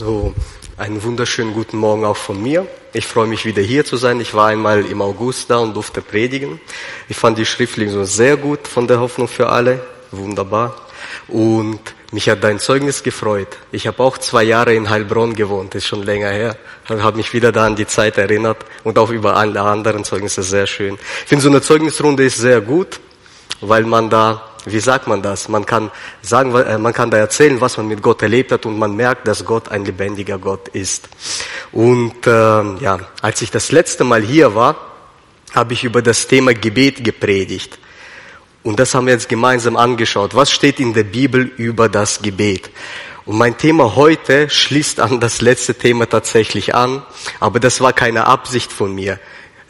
So, einen wunderschönen guten Morgen auch von mir. Ich freue mich wieder hier zu sein. Ich war einmal im August da und durfte predigen. Ich fand die Schriftlesung sehr gut von der Hoffnung für alle. Wunderbar. Und mich hat dein Zeugnis gefreut. Ich habe auch zwei Jahre in Heilbronn gewohnt, ist schon länger her. Ich habe mich wieder da an die Zeit erinnert und auch über alle anderen Zeugnisse sehr schön. Ich finde, so eine Zeugnisrunde ist sehr gut, weil man da wie sagt man das? Man kann sagen, äh, man kann da erzählen, was man mit Gott erlebt hat und man merkt, dass Gott ein lebendiger Gott ist. Und äh, ja, als ich das letzte Mal hier war, habe ich über das Thema Gebet gepredigt. Und das haben wir jetzt gemeinsam angeschaut. Was steht in der Bibel über das Gebet? Und mein Thema heute schließt an das letzte Thema tatsächlich an, aber das war keine Absicht von mir.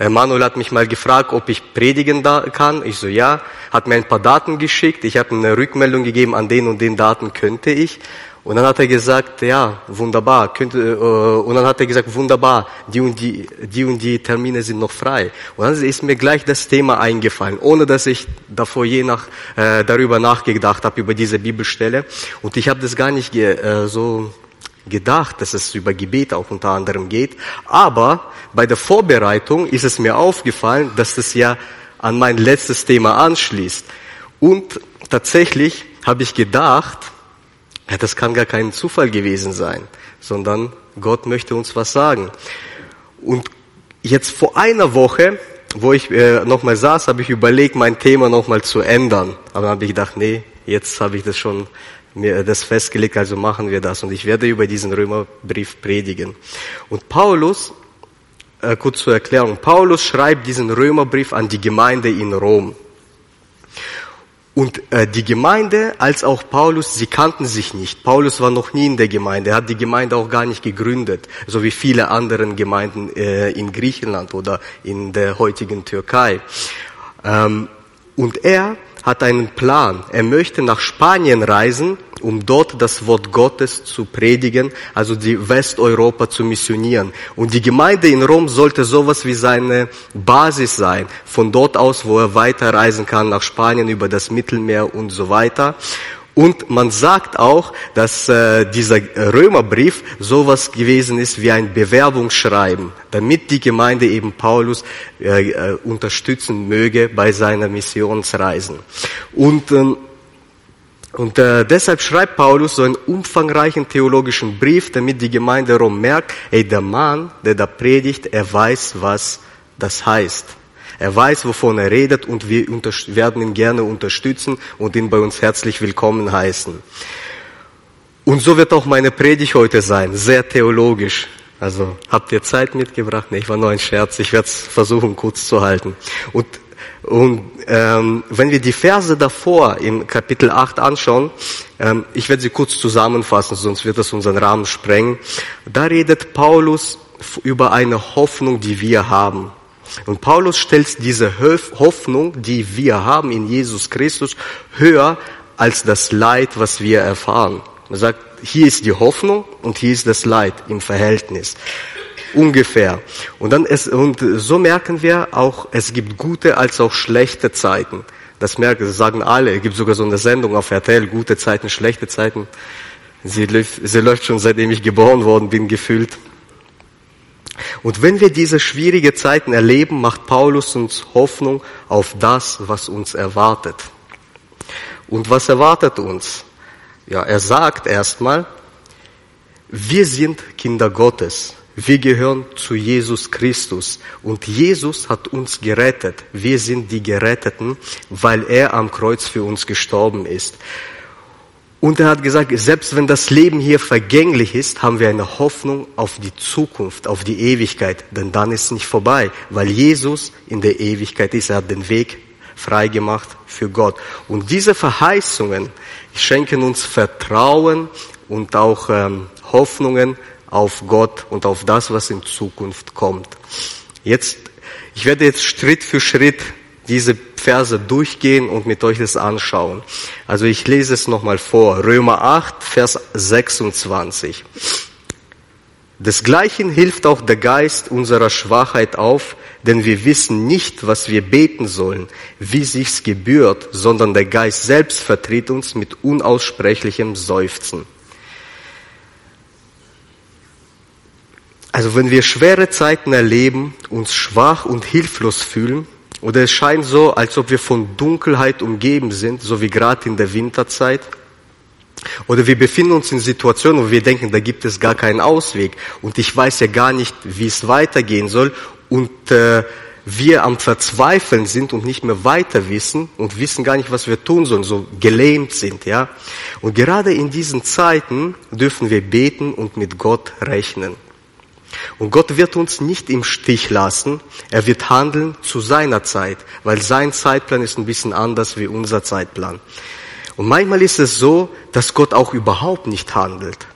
Manuel hat mich mal gefragt, ob ich predigen da kann. Ich so, ja. Hat mir ein paar Daten geschickt. Ich habe eine Rückmeldung gegeben, an den und den Daten könnte ich. Und dann hat er gesagt, ja, wunderbar. Könnte, äh, und dann hat er gesagt, wunderbar, die und die, die und die Termine sind noch frei. Und dann ist mir gleich das Thema eingefallen, ohne dass ich davor je nach äh, darüber nachgedacht habe über diese Bibelstelle. Und ich habe das gar nicht äh, so gedacht, dass es über Gebet auch unter anderem geht. Aber bei der Vorbereitung ist es mir aufgefallen, dass es ja an mein letztes Thema anschließt. Und tatsächlich habe ich gedacht, ja, das kann gar kein Zufall gewesen sein, sondern Gott möchte uns was sagen. Und jetzt vor einer Woche, wo ich äh, nochmal saß, habe ich überlegt, mein Thema nochmal zu ändern. Aber dann habe ich gedacht, nee, jetzt habe ich das schon mir das festgelegt, also machen wir das. Und ich werde über diesen Römerbrief predigen. Und Paulus, äh, kurz zur Erklärung, Paulus schreibt diesen Römerbrief an die Gemeinde in Rom. Und äh, die Gemeinde als auch Paulus, sie kannten sich nicht. Paulus war noch nie in der Gemeinde, er hat die Gemeinde auch gar nicht gegründet, so wie viele anderen Gemeinden äh, in Griechenland oder in der heutigen Türkei. Ähm, und er hat einen Plan. Er möchte nach Spanien reisen, um dort das Wort Gottes zu predigen, also die Westeuropa zu missionieren. Und die Gemeinde in Rom sollte sowas wie seine Basis sein. Von dort aus, wo er weiterreisen kann nach Spanien über das Mittelmeer und so weiter. Und man sagt auch, dass äh, dieser Römerbrief sowas gewesen ist wie ein Bewerbungsschreiben, damit die Gemeinde eben Paulus äh, äh, unterstützen möge bei seiner Missionsreisen. Und ähm, und äh, deshalb schreibt Paulus so einen umfangreichen theologischen Brief, damit die Gemeinde Rom merkt, ey, der Mann, der da predigt, er weiß, was das heißt. Er weiß, wovon er redet und wir werden ihn gerne unterstützen und ihn bei uns herzlich willkommen heißen. Und so wird auch meine Predigt heute sein, sehr theologisch. Also habt ihr Zeit mitgebracht? Nee, ich war nur ein Scherz, ich werde es versuchen kurz zu halten. Und, und ähm, wenn wir die Verse davor im Kapitel 8 anschauen, ähm, ich werde sie kurz zusammenfassen, sonst wird das unseren Rahmen sprengen. Da redet Paulus über eine Hoffnung, die wir haben. Und Paulus stellt diese Hoffnung, die wir haben in Jesus Christus, höher als das Leid, was wir erfahren. Er sagt, hier ist die Hoffnung und hier ist das Leid im Verhältnis. Ungefähr. Und dann es, und so merken wir auch, es gibt gute als auch schlechte Zeiten. Das merken, das sagen alle. Es gibt sogar so eine Sendung auf RTL, gute Zeiten, schlechte Zeiten. Sie sie läuft schon seitdem ich geboren worden bin, gefühlt. Und wenn wir diese schwierige Zeiten erleben, macht Paulus uns Hoffnung auf das, was uns erwartet. Und was erwartet uns? Ja, er sagt erstmal, wir sind Kinder Gottes. Wir gehören zu Jesus Christus und Jesus hat uns gerettet. Wir sind die Geretteten, weil er am Kreuz für uns gestorben ist. Und er hat gesagt, selbst wenn das Leben hier vergänglich ist, haben wir eine Hoffnung auf die Zukunft, auf die Ewigkeit, denn dann ist es nicht vorbei, weil Jesus in der Ewigkeit ist. Er hat den Weg frei gemacht für Gott. Und diese Verheißungen schenken uns Vertrauen und auch ähm, Hoffnungen auf Gott und auf das, was in Zukunft kommt. Jetzt, ich werde jetzt Schritt für Schritt diese Verse durchgehen und mit euch das anschauen. Also ich lese es nochmal vor. Römer 8, Vers 26. Desgleichen hilft auch der Geist unserer Schwachheit auf, denn wir wissen nicht, was wir beten sollen, wie sich's gebührt, sondern der Geist selbst vertritt uns mit unaussprechlichem Seufzen. Also wenn wir schwere Zeiten erleben, uns schwach und hilflos fühlen, oder es scheint so, als ob wir von Dunkelheit umgeben sind, so wie gerade in der Winterzeit, oder wir befinden uns in Situationen, wo wir denken, da gibt es gar keinen Ausweg und ich weiß ja gar nicht, wie es weitergehen soll und äh, wir am Verzweifeln sind und nicht mehr weiter wissen und wissen gar nicht, was wir tun sollen, so gelähmt sind, ja. Und gerade in diesen Zeiten dürfen wir beten und mit Gott rechnen. Und Gott wird uns nicht im Stich lassen. Er wird handeln zu seiner Zeit, weil sein Zeitplan ist ein bisschen anders wie unser Zeitplan. Und manchmal ist es so, dass Gott auch überhaupt nicht handelt.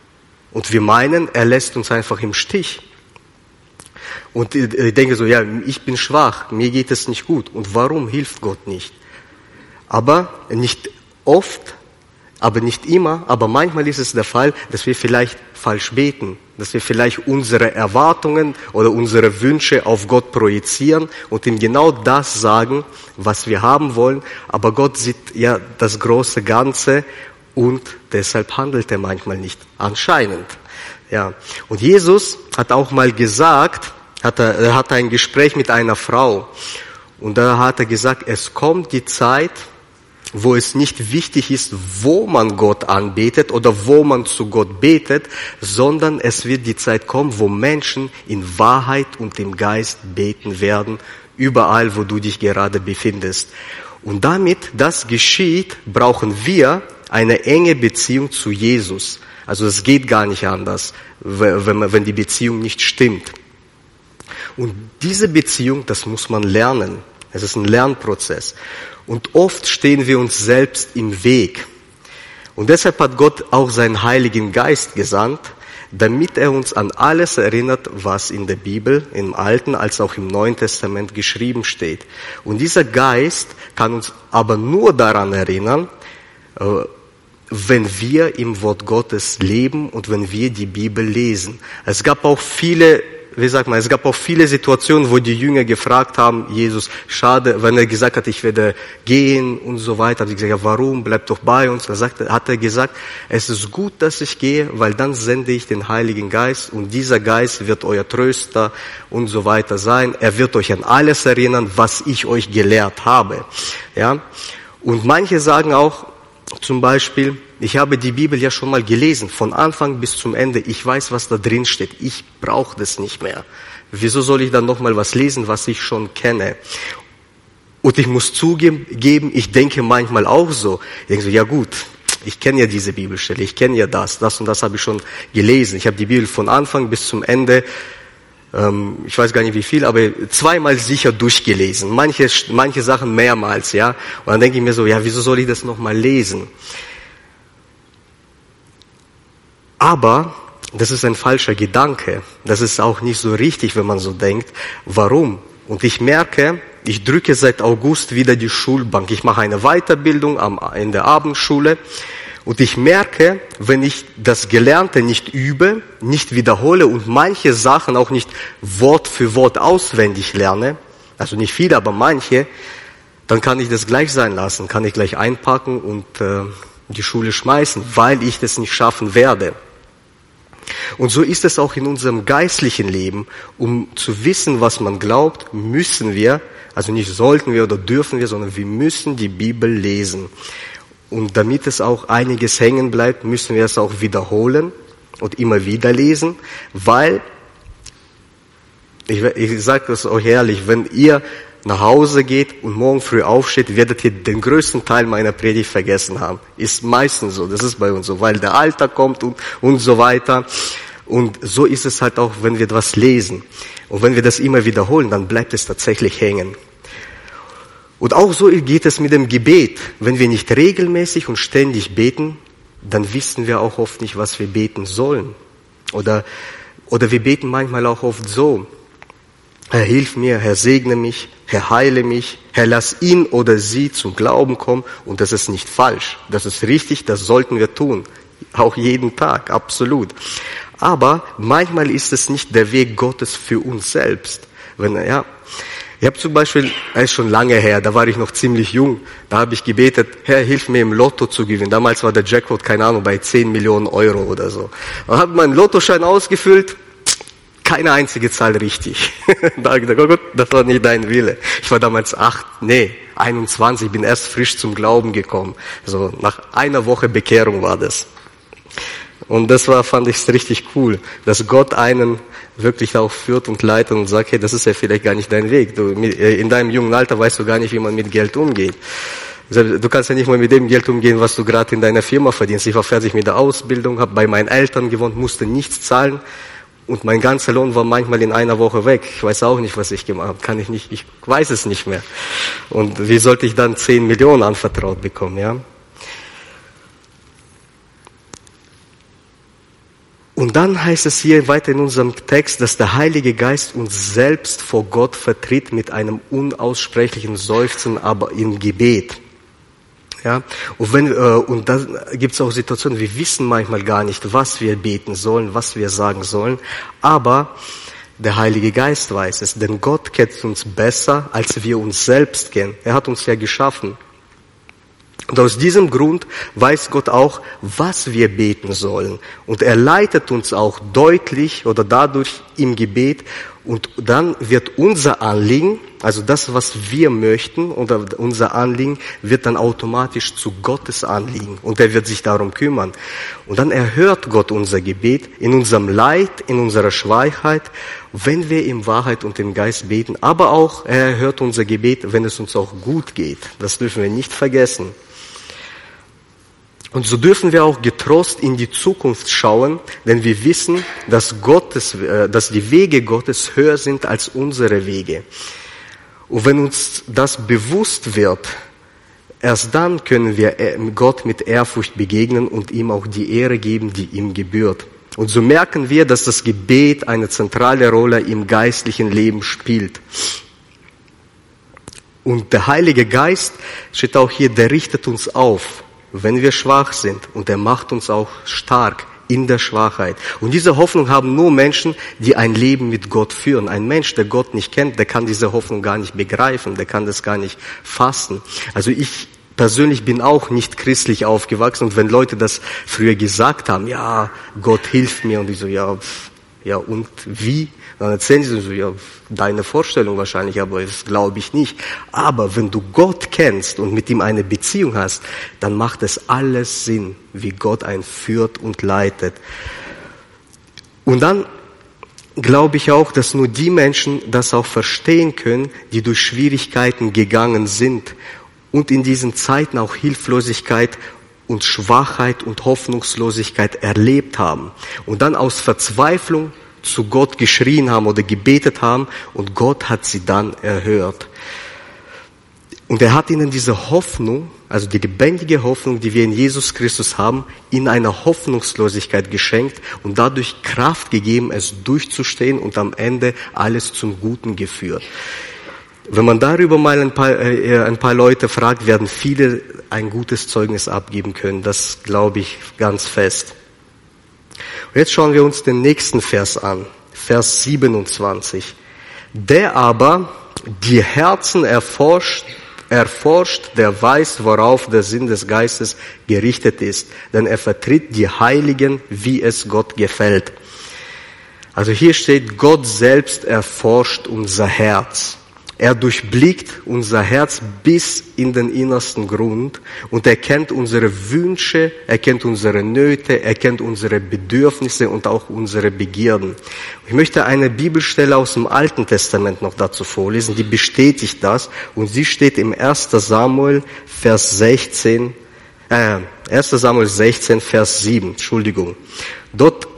Und wir meinen, er lässt uns einfach im Stich. Und ich denke so, ja, ich bin schwach, mir geht es nicht gut. Und warum hilft Gott nicht? Aber nicht oft, aber nicht immer, aber manchmal ist es der Fall, dass wir vielleicht falsch beten, dass wir vielleicht unsere Erwartungen oder unsere Wünsche auf Gott projizieren und ihm genau das sagen, was wir haben wollen, aber Gott sieht ja das große Ganze und deshalb handelt er manchmal nicht, anscheinend. Ja. Und Jesus hat auch mal gesagt, er hatte ein Gespräch mit einer Frau und da hat er gesagt, es kommt die Zeit, wo es nicht wichtig ist, wo man Gott anbetet oder wo man zu Gott betet, sondern es wird die Zeit kommen, wo Menschen in Wahrheit und im Geist beten werden, überall, wo du dich gerade befindest. Und damit das geschieht, brauchen wir eine enge Beziehung zu Jesus. Also es geht gar nicht anders, wenn, die Beziehung nicht stimmt. Und diese Beziehung, das muss man lernen. Es ist ein Lernprozess. Und oft stehen wir uns selbst im Weg. Und deshalb hat Gott auch seinen Heiligen Geist gesandt, damit er uns an alles erinnert, was in der Bibel, im Alten als auch im Neuen Testament geschrieben steht. Und dieser Geist kann uns aber nur daran erinnern, äh, wenn wir im Wort Gottes leben und wenn wir die Bibel lesen. Es gab auch viele wie sagt man, es gab auch viele Situationen, wo die Jünger gefragt haben, Jesus, schade, wenn er gesagt hat, ich werde gehen und so weiter. Hat ich gesagt, ja, warum? Bleib doch bei uns. Dann sagt, hat er gesagt, es ist gut, dass ich gehe, weil dann sende ich den Heiligen Geist und dieser Geist wird euer Tröster und so weiter sein. Er wird euch an alles erinnern, was ich euch gelehrt habe. Ja. Und manche sagen auch, zum Beispiel, ich habe die Bibel ja schon mal gelesen, von Anfang bis zum Ende. Ich weiß, was da drin steht. Ich brauche das nicht mehr. Wieso soll ich dann noch mal was lesen, was ich schon kenne? Und ich muss zugeben, ich denke manchmal auch so. Ich denke so, ja gut, ich kenne ja diese Bibelstelle, ich kenne ja das, das und das habe ich schon gelesen. Ich habe die Bibel von Anfang bis zum Ende, ähm, ich weiß gar nicht wie viel, aber zweimal sicher durchgelesen. Manche, manche Sachen mehrmals, ja. Und dann denke ich mir so, ja, wieso soll ich das noch mal lesen? Aber das ist ein falscher Gedanke. Das ist auch nicht so richtig, wenn man so denkt. Warum? Und ich merke, ich drücke seit August wieder die Schulbank. Ich mache eine Weiterbildung in der Abendschule. Und ich merke, wenn ich das Gelernte nicht übe, nicht wiederhole und manche Sachen auch nicht Wort für Wort auswendig lerne, also nicht viele, aber manche, dann kann ich das gleich sein lassen, kann ich gleich einpacken und äh, die Schule schmeißen, weil ich das nicht schaffen werde. Und so ist es auch in unserem geistlichen Leben. Um zu wissen, was man glaubt, müssen wir, also nicht sollten wir oder dürfen wir, sondern wir müssen die Bibel lesen. Und damit es auch einiges hängen bleibt, müssen wir es auch wiederholen und immer wieder lesen, weil, ich, ich sage das euch ehrlich, wenn ihr nach Hause geht und morgen früh aufsteht, werdet ihr den größten Teil meiner Predigt vergessen haben. Ist meistens so, das ist bei uns so, weil der Alter kommt und, und so weiter. Und so ist es halt auch, wenn wir etwas lesen. Und wenn wir das immer wiederholen, dann bleibt es tatsächlich hängen. Und auch so geht es mit dem Gebet. Wenn wir nicht regelmäßig und ständig beten, dann wissen wir auch oft nicht, was wir beten sollen. Oder, oder wir beten manchmal auch oft so. Herr, hilf mir, Herr, segne mich, Herr, heile mich, Herr, lass ihn oder sie zum Glauben kommen. Und das ist nicht falsch. Das ist richtig, das sollten wir tun. Auch jeden Tag, absolut. Aber manchmal ist es nicht der Weg Gottes für uns selbst. Wenn, ja, ich habe zum Beispiel, es ist schon lange her, da war ich noch ziemlich jung, da habe ich gebetet, Herr, hilf mir im Lotto zu gewinnen. Damals war der Jackpot, keine Ahnung, bei 10 Millionen Euro oder so. Und habe meinen Lottoschein ausgefüllt keine einzige Zahl richtig. da habe ich gedacht, oh Gott, das war nicht dein Wille. Ich war damals acht, nee, 21, bin erst frisch zum Glauben gekommen. Also nach einer Woche Bekehrung war das. Und das war, fand ich richtig cool, dass Gott einen wirklich auch führt und leitet und sagt, hey, das ist ja vielleicht gar nicht dein Weg. Du, äh, in deinem jungen Alter weißt du gar nicht, wie man mit Geld umgeht. Du kannst ja nicht mal mit dem Geld umgehen, was du gerade in deiner Firma verdienst. Ich war fertig mit der Ausbildung, habe bei meinen Eltern gewohnt, musste nichts zahlen und mein ganzer Lohn war manchmal in einer Woche weg. Ich weiß auch nicht, was ich gemacht habe. Kann ich nicht, ich weiß es nicht mehr. Und wie sollte ich dann 10 Millionen anvertraut bekommen, ja? Und dann heißt es hier weiter in unserem Text, dass der Heilige Geist uns selbst vor Gott vertritt mit einem unaussprechlichen Seufzen, aber im Gebet. Ja, und wenn äh, und da gibt es auch Situationen, wir wissen manchmal gar nicht, was wir beten sollen, was wir sagen sollen, aber der Heilige Geist weiß es, denn Gott kennt uns besser, als wir uns selbst kennen. Er hat uns ja geschaffen. Und aus diesem Grund weiß Gott auch, was wir beten sollen. Und er leitet uns auch deutlich oder dadurch im Gebet. Und dann wird unser Anliegen, also das, was wir möchten, oder unser Anliegen, wird dann automatisch zu Gottes Anliegen. Und er wird sich darum kümmern. Und dann erhört Gott unser Gebet in unserem Leid, in unserer Schwachheit, wenn wir in Wahrheit und im Geist beten. Aber auch, er erhört unser Gebet, wenn es uns auch gut geht. Das dürfen wir nicht vergessen. Und so dürfen wir auch getrost in die Zukunft schauen, denn wir wissen, dass, Gottes, äh, dass die Wege Gottes höher sind als unsere Wege. Und wenn uns das bewusst wird, erst dann können wir äh, Gott mit Ehrfurcht begegnen und ihm auch die Ehre geben, die ihm gebührt. Und so merken wir, dass das Gebet eine zentrale Rolle im geistlichen Leben spielt. Und der Heilige Geist steht auch hier, der richtet uns auf wenn wir schwach sind. Und er macht uns auch stark in der Schwachheit. Und diese Hoffnung haben nur Menschen, die ein Leben mit Gott führen. Ein Mensch, der Gott nicht kennt, der kann diese Hoffnung gar nicht begreifen, der kann das gar nicht fassen. Also ich persönlich bin auch nicht christlich aufgewachsen und wenn Leute das früher gesagt haben, ja, Gott hilft mir und ich so, ja, ja und wie? Dann erzählen sie so, ja, deine Vorstellung wahrscheinlich, aber das glaube ich nicht. Aber wenn du Gott kennst und mit ihm eine Beziehung hast, dann macht es alles Sinn, wie Gott einen führt und leitet. Und dann glaube ich auch, dass nur die Menschen das auch verstehen können, die durch Schwierigkeiten gegangen sind und in diesen Zeiten auch Hilflosigkeit und Schwachheit und Hoffnungslosigkeit erlebt haben und dann aus Verzweiflung zu Gott geschrien haben oder gebetet haben und Gott hat sie dann erhört. Und er hat ihnen diese Hoffnung, also die lebendige Hoffnung, die wir in Jesus Christus haben, in einer Hoffnungslosigkeit geschenkt und dadurch Kraft gegeben, es durchzustehen und am Ende alles zum Guten geführt. Wenn man darüber mal ein paar, äh, ein paar Leute fragt, werden viele ein gutes Zeugnis abgeben können. Das glaube ich ganz fest. Und jetzt schauen wir uns den nächsten Vers an. Vers 27. Der aber die Herzen erforscht, erforscht, der weiß, worauf der Sinn des Geistes gerichtet ist, denn er vertritt die Heiligen, wie es Gott gefällt. Also hier steht, Gott selbst erforscht unser Herz. Er durchblickt unser Herz bis in den innersten Grund und er kennt unsere Wünsche, er kennt unsere Nöte, er kennt unsere Bedürfnisse und auch unsere Begierden. Ich möchte eine Bibelstelle aus dem Alten Testament noch dazu vorlesen, die bestätigt das und sie steht im 1. Samuel Vers 16, äh, 1. Samuel 16 Vers 7, Entschuldigung. Dort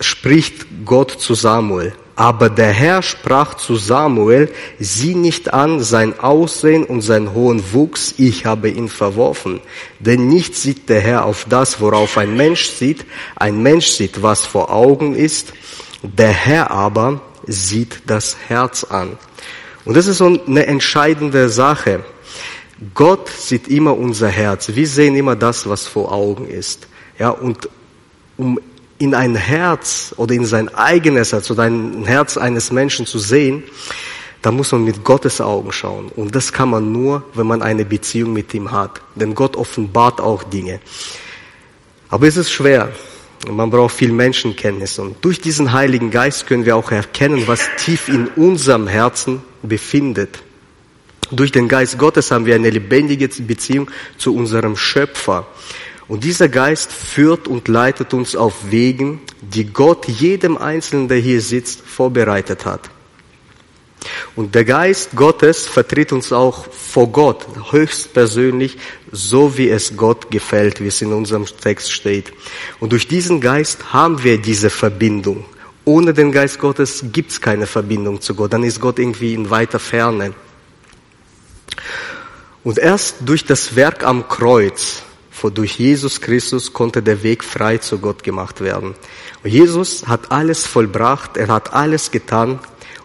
spricht Gott zu Samuel. Aber der Herr sprach zu Samuel, sieh nicht an sein Aussehen und sein hohen Wuchs, ich habe ihn verworfen. Denn nicht sieht der Herr auf das, worauf ein Mensch sieht. Ein Mensch sieht, was vor Augen ist. Der Herr aber sieht das Herz an. Und das ist so eine entscheidende Sache. Gott sieht immer unser Herz. Wir sehen immer das, was vor Augen ist. Ja, und um in ein Herz oder in sein eigenes Herz oder ein Herz eines Menschen zu sehen, da muss man mit Gottes Augen schauen. Und das kann man nur, wenn man eine Beziehung mit ihm hat. Denn Gott offenbart auch Dinge. Aber es ist schwer. man braucht viel Menschenkenntnis. Und durch diesen Heiligen Geist können wir auch erkennen, was tief in unserem Herzen befindet. Durch den Geist Gottes haben wir eine lebendige Beziehung zu unserem Schöpfer. Und dieser Geist führt und leitet uns auf Wegen, die Gott jedem Einzelnen, der hier sitzt, vorbereitet hat. Und der Geist Gottes vertritt uns auch vor Gott, höchstpersönlich, so wie es Gott gefällt, wie es in unserem Text steht. Und durch diesen Geist haben wir diese Verbindung. Ohne den Geist Gottes gibt es keine Verbindung zu Gott, dann ist Gott irgendwie in weiter Ferne. Und erst durch das Werk am Kreuz, durch Jesus Christus konnte der Weg frei zu Gott gemacht werden. Und Jesus hat alles vollbracht, er hat alles getan,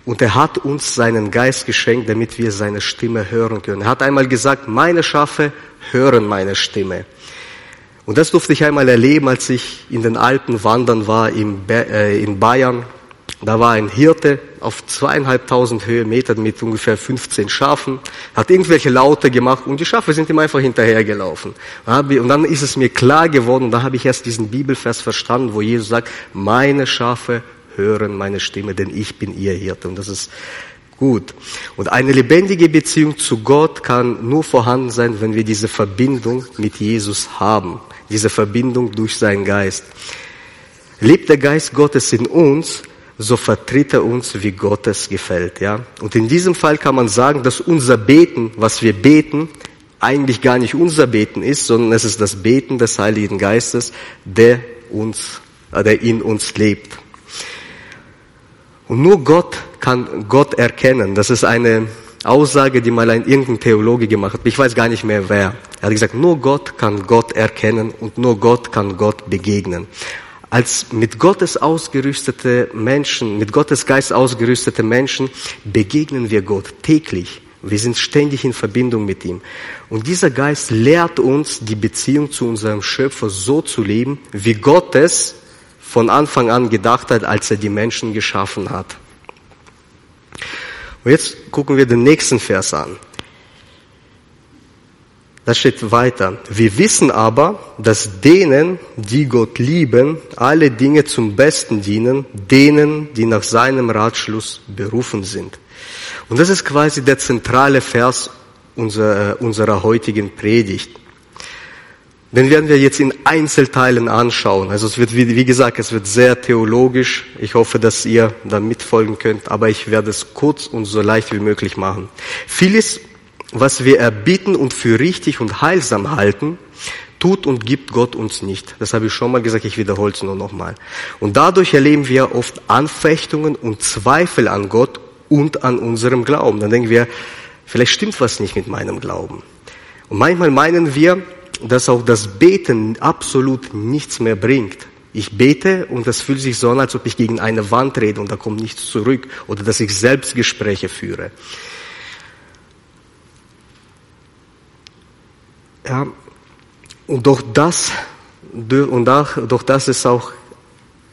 und er hat uns seinen Geist geschenkt, damit wir seine Stimme hören können. Er hat einmal gesagt, meine Schafe hören meine Stimme. Und das durfte ich einmal erleben, als ich in den Alpen wandern war äh, in Bayern. Da war ein Hirte auf zweieinhalbtausend Höhenmetern mit ungefähr 15 Schafen, hat irgendwelche Laute gemacht und die Schafe sind ihm einfach hinterhergelaufen. Und dann ist es mir klar geworden, da habe ich erst diesen Bibelvers verstanden, wo Jesus sagt, meine Schafe hören meine Stimme, denn ich bin ihr Hirte. Und das ist gut. Und eine lebendige Beziehung zu Gott kann nur vorhanden sein, wenn wir diese Verbindung mit Jesus haben. Diese Verbindung durch seinen Geist. Lebt der Geist Gottes in uns, so vertritt er uns, wie Gott es gefällt, ja. Und in diesem Fall kann man sagen, dass unser Beten, was wir beten, eigentlich gar nicht unser Beten ist, sondern es ist das Beten des Heiligen Geistes, der uns, äh, der in uns lebt. Und nur Gott kann Gott erkennen. Das ist eine Aussage, die mal ein irgendein Theologe gemacht hat. Ich weiß gar nicht mehr wer. Er hat gesagt, nur Gott kann Gott erkennen und nur Gott kann Gott begegnen. Als mit Gottes ausgerüstete Menschen, mit Gottes Geist ausgerüstete Menschen begegnen wir Gott täglich. Wir sind ständig in Verbindung mit ihm. Und dieser Geist lehrt uns, die Beziehung zu unserem Schöpfer so zu leben, wie Gott es von Anfang an gedacht hat, als er die Menschen geschaffen hat. Und jetzt gucken wir den nächsten Vers an. Da steht weiter. Wir wissen aber, dass denen, die Gott lieben, alle Dinge zum Besten dienen, denen, die nach seinem Ratschluss berufen sind. Und das ist quasi der zentrale Vers unserer, unserer heutigen Predigt. Den werden wir jetzt in Einzelteilen anschauen. Also es wird, wie, wie gesagt, es wird sehr theologisch. Ich hoffe, dass ihr da mitfolgen könnt, aber ich werde es kurz und so leicht wie möglich machen. Vieles, was wir erbitten und für richtig und heilsam halten, tut und gibt Gott uns nicht. Das habe ich schon mal gesagt, ich wiederhole es nur nochmal. Und dadurch erleben wir oft Anfechtungen und Zweifel an Gott und an unserem Glauben. Dann denken wir, vielleicht stimmt was nicht mit meinem Glauben. Und manchmal meinen wir, dass auch das Beten absolut nichts mehr bringt. Ich bete und es fühlt sich so an, als ob ich gegen eine Wand rede und da kommt nichts zurück oder dass ich selbst Gespräche führe. Ja, und doch das, und doch das ist auch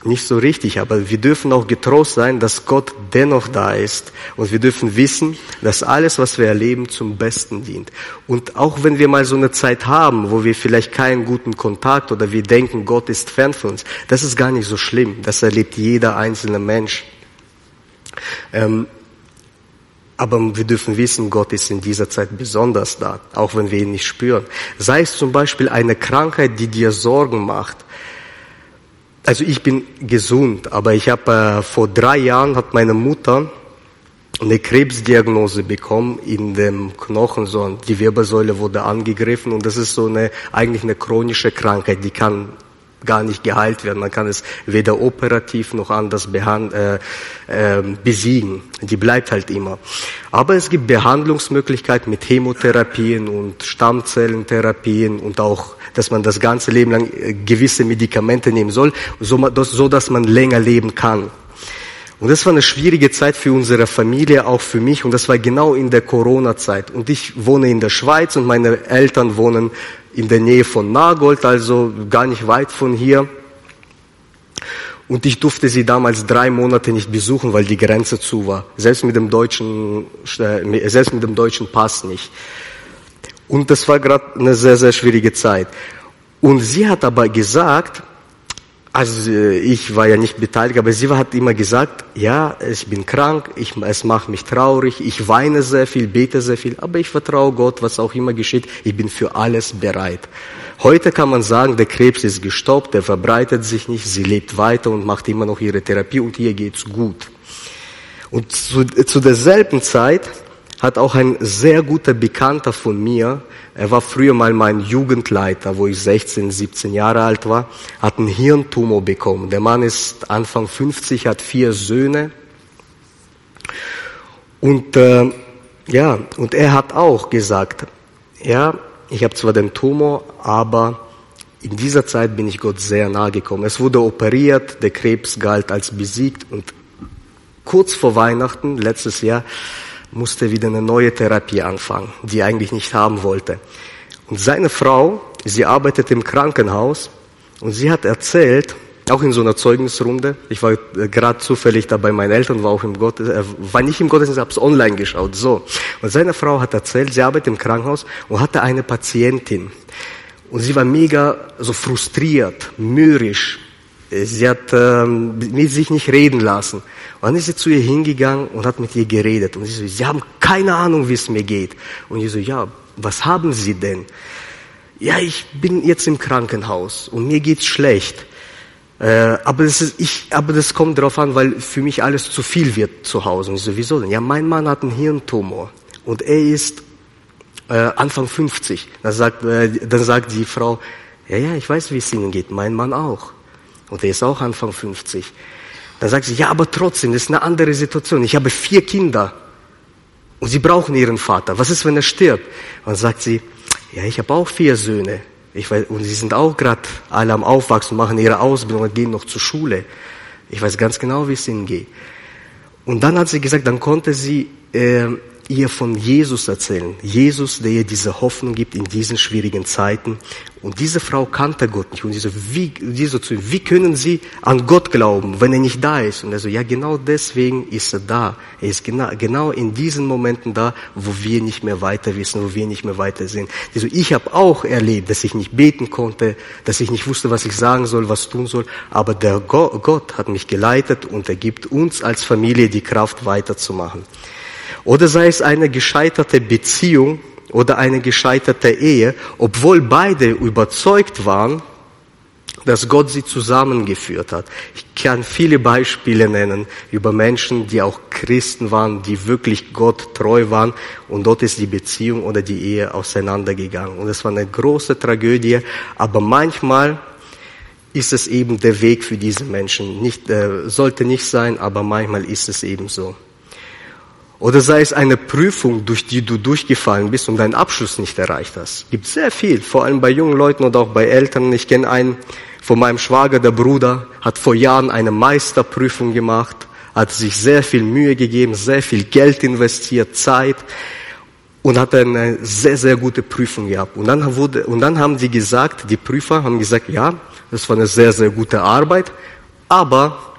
nicht so richtig, aber wir dürfen auch getrost sein, dass Gott dennoch da ist. Und wir dürfen wissen, dass alles, was wir erleben, zum Besten dient. Und auch wenn wir mal so eine Zeit haben, wo wir vielleicht keinen guten Kontakt oder wir denken, Gott ist fern von uns, das ist gar nicht so schlimm. Das erlebt jeder einzelne Mensch. Ähm, aber wir dürfen wissen, Gott ist in dieser Zeit besonders da, auch wenn wir ihn nicht spüren. Sei es zum Beispiel eine Krankheit, die dir Sorgen macht also ich bin gesund, aber ich habe äh, vor drei Jahren hat meine Mutter eine Krebsdiagnose bekommen in dem Knochen, so die Wirbelsäule wurde angegriffen und das ist so eine eigentlich eine chronische Krankheit, die kann gar nicht geheilt werden. Man kann es weder operativ noch anders äh, äh, besiegen. Die bleibt halt immer. Aber es gibt Behandlungsmöglichkeiten mit Chemotherapien und Stammzellentherapien und auch, dass man das ganze Leben lang äh, gewisse Medikamente nehmen soll, so, so dass man länger leben kann. Und das war eine schwierige Zeit für unsere Familie, auch für mich. Und das war genau in der Corona-Zeit. Und ich wohne in der Schweiz und meine Eltern wohnen in der Nähe von Nagold, also gar nicht weit von hier. Und ich durfte sie damals drei Monate nicht besuchen, weil die Grenze zu war. Selbst mit dem deutschen, äh, selbst mit dem deutschen Pass nicht. Und das war gerade eine sehr, sehr schwierige Zeit. Und sie hat aber gesagt, Also äh, ich war ja nicht beteiligt, aber sie hat immer gesagt, ja, ich bin krank, ich, es macht mich traurig, ich weine sehr viel, bete sehr viel, aber ich vertraue Gott, was auch immer geschieht, ich bin für alles bereit. Heute kann man sagen, der Krebs ist gestoppt, der verbreitet sich nicht, sie lebt weiter und macht immer noch ihre Therapie und ihr geht's gut. Und zu, zu derselben Zeit hat auch ein sehr guter Bekannter von mir, er war früher mal mein Jugendleiter, wo ich 16, 17 Jahre alt war, hat einen Hirntumor bekommen. Der Mann ist Anfang 50, hat vier Söhne. Und äh, ja, und er hat auch gesagt, ja, ich habe zwar den Tumor, aber in dieser Zeit bin ich Gott sehr nahe gekommen. Es wurde operiert, der Krebs galt als besiegt und kurz vor Weihnachten letztes Jahr musste wieder eine neue Therapie anfangen, die er eigentlich nicht haben wollte. Und seine Frau, sie arbeitet im Krankenhaus und sie hat erzählt, auch in so einer Zeugnisrunde, ich war äh, gerade zufällig da bei meinen Eltern, war auch im Gottesdienst, äh, war nicht im Gottesdienst, hab's online geschaut, so. Und seine Frau hat erzählt, sie arbeitet im Krankenhaus und hatte eine Patientin. Und sie war mega so frustriert, mürrisch, Sie hat ähm, mit sich nicht reden lassen. Dann ist sie zu ihr hingegangen und hat mit ihr geredet. Und sie so, Sie haben keine Ahnung, wie es mir geht. Und ich so, ja, was haben Sie denn? Ja, ich bin jetzt im Krankenhaus und mir geht's schlecht. Äh, aber, das ist, ich, aber das kommt darauf an, weil für mich alles zu viel wird zu Hause. Und ich so, wieso denn? Ja, mein Mann hat einen Hirntumor und er ist äh, Anfang 50. Dann sagt, äh, dann sagt die Frau, ja, ja, ich weiß, wie es Ihnen geht, mein Mann auch. Und er ist auch Anfang 50. Dann sagt sie, ja, aber trotzdem, das ist eine andere Situation. Ich habe vier Kinder. Und sie brauchen ihren Vater. Was ist, wenn er stirbt? Und dann sagt sie, ja, ich habe auch vier Söhne. Ich weiß, und sie sind auch gerade alle am Aufwachsen, machen ihre Ausbildung und gehen noch zur Schule. Ich weiß ganz genau, wie es ihnen geht. Und dann hat sie gesagt, dann konnte sie äh, ihr von Jesus erzählen. Jesus, der ihr diese Hoffnung gibt in diesen schwierigen Zeiten. Und diese Frau kannte Gott nicht. Und sie so, wie, sie so zu ihm, wie können sie an Gott glauben, wenn er nicht da ist? Und er so, ja, genau deswegen ist er da. Er ist genau, genau in diesen Momenten da, wo wir nicht mehr weiter wissen, wo wir nicht mehr weiter sind. Sie so, ich habe auch erlebt, dass ich nicht beten konnte, dass ich nicht wusste, was ich sagen soll, was tun soll. Aber der Gott hat mich geleitet und er gibt uns als Familie die Kraft weiterzumachen. Oder sei es eine gescheiterte Beziehung oder eine gescheiterte Ehe, obwohl beide überzeugt waren, dass Gott sie zusammengeführt hat. Ich kann viele Beispiele nennen über Menschen, die auch Christen waren, die wirklich Gott treu waren und dort ist die Beziehung oder die Ehe auseinandergegangen. Und es war eine große Tragödie, aber manchmal ist es eben der Weg für diese Menschen. Nicht, äh, sollte nicht sein, aber manchmal ist es eben so. Oder sei es eine Prüfung, durch die du durchgefallen bist und deinen Abschluss nicht erreicht hast. Gibt sehr viel, vor allem bei jungen Leuten und auch bei Eltern. Ich kenne einen von meinem Schwager, der Bruder, hat vor Jahren eine Meisterprüfung gemacht, hat sich sehr viel Mühe gegeben, sehr viel Geld investiert, Zeit und hat eine sehr, sehr gute Prüfung gehabt. Und dann, wurde, und dann haben die gesagt, die Prüfer haben gesagt, ja, das war eine sehr, sehr gute Arbeit, aber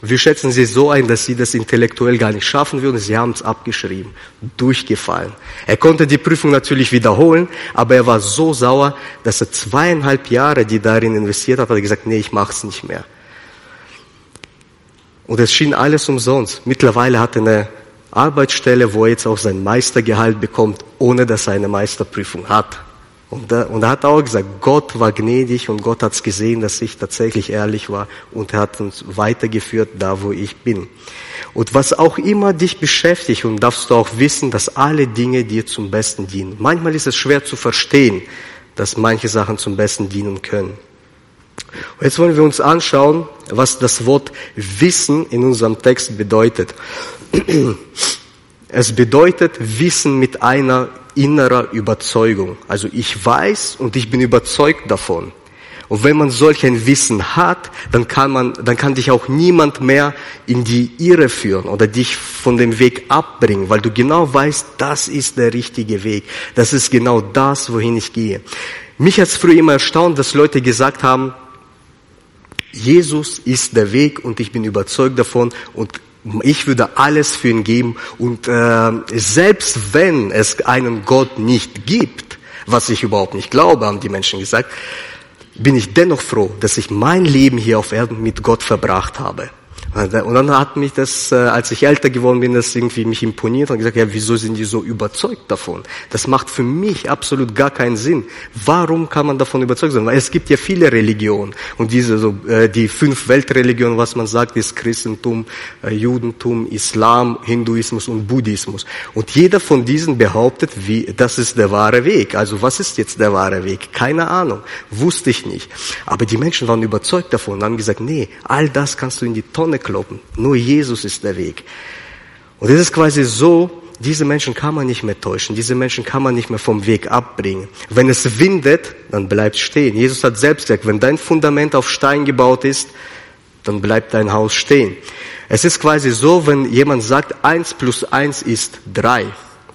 wir schätzen sie so ein, dass sie das intellektuell gar nicht schaffen würden. Sie haben es abgeschrieben, durchgefallen. Er konnte die Prüfung natürlich wiederholen, aber er war so sauer, dass er zweieinhalb Jahre, die darin investiert hat, hat gesagt, nee, ich mach's nicht mehr. Und es schien alles umsonst. Mittlerweile hat er eine Arbeitsstelle, wo er jetzt auch sein Meistergehalt bekommt, ohne dass er eine Meisterprüfung hat. Und, da, und er hat auch gesagt, Gott war gnädig und Gott hat's gesehen, dass ich tatsächlich ehrlich war und er hat uns weitergeführt da, wo ich bin. Und was auch immer dich beschäftigt und darfst du auch wissen, dass alle Dinge dir zum Besten dienen. Manchmal ist es schwer zu verstehen, dass manche Sachen zum Besten dienen können. Und jetzt wollen wir uns anschauen, was das Wort Wissen in unserem Text bedeutet. Es bedeutet Wissen mit einer innerer Überzeugung. Also ich weiß und ich bin überzeugt davon. Und wenn man solch ein Wissen hat, dann kann man, dann kann dich auch niemand mehr in die Irre führen oder dich von dem Weg abbringen, weil du genau weißt, das ist der richtige Weg. Das ist genau das, wohin ich gehe. Mich hat es früher immer erstaunt, dass Leute gesagt haben, Jesus ist der Weg und ich bin überzeugt davon und ich würde alles für ihn geben und äh, selbst wenn es einen Gott nicht gibt, was ich überhaupt nicht glaube, haben die Menschen gesagt, bin ich dennoch froh, dass ich mein Leben hier auf Erden mit Gott verbracht habe. Und dann hat mich das, äh, als ich älter geworden bin, das irgendwie mich imponiert und gesagt, ja, wieso sind die so überzeugt davon? Das macht für mich absolut gar keinen Sinn. Warum kann man davon überzeugt sein? Weil es gibt ja viele Religionen und diese so äh, die fünf Weltreligionen, was man sagt, ist Christentum, äh, Judentum, Islam, Hinduismus und Buddhismus. Und jeder von diesen behauptet, wie das ist der wahre Weg. Also was ist jetzt der wahre Weg? Keine Ahnung, wusste ich nicht. Aber die Menschen waren überzeugt davon und haben gesagt, nee, all das kannst du in die Tonne kloppen. Nur Jesus ist der Weg. Und es ist quasi so, diese Menschen kann man nicht mehr täuschen, diese Menschen kann man nicht mehr vom Weg abbringen. Wenn es windet, dann bleibt stehen. Jesus hat selbst gesagt, wenn dein Fundament auf Stein gebaut ist, dann bleibt dein Haus stehen. Es ist quasi so, wenn jemand sagt, eins plus eins ist drei.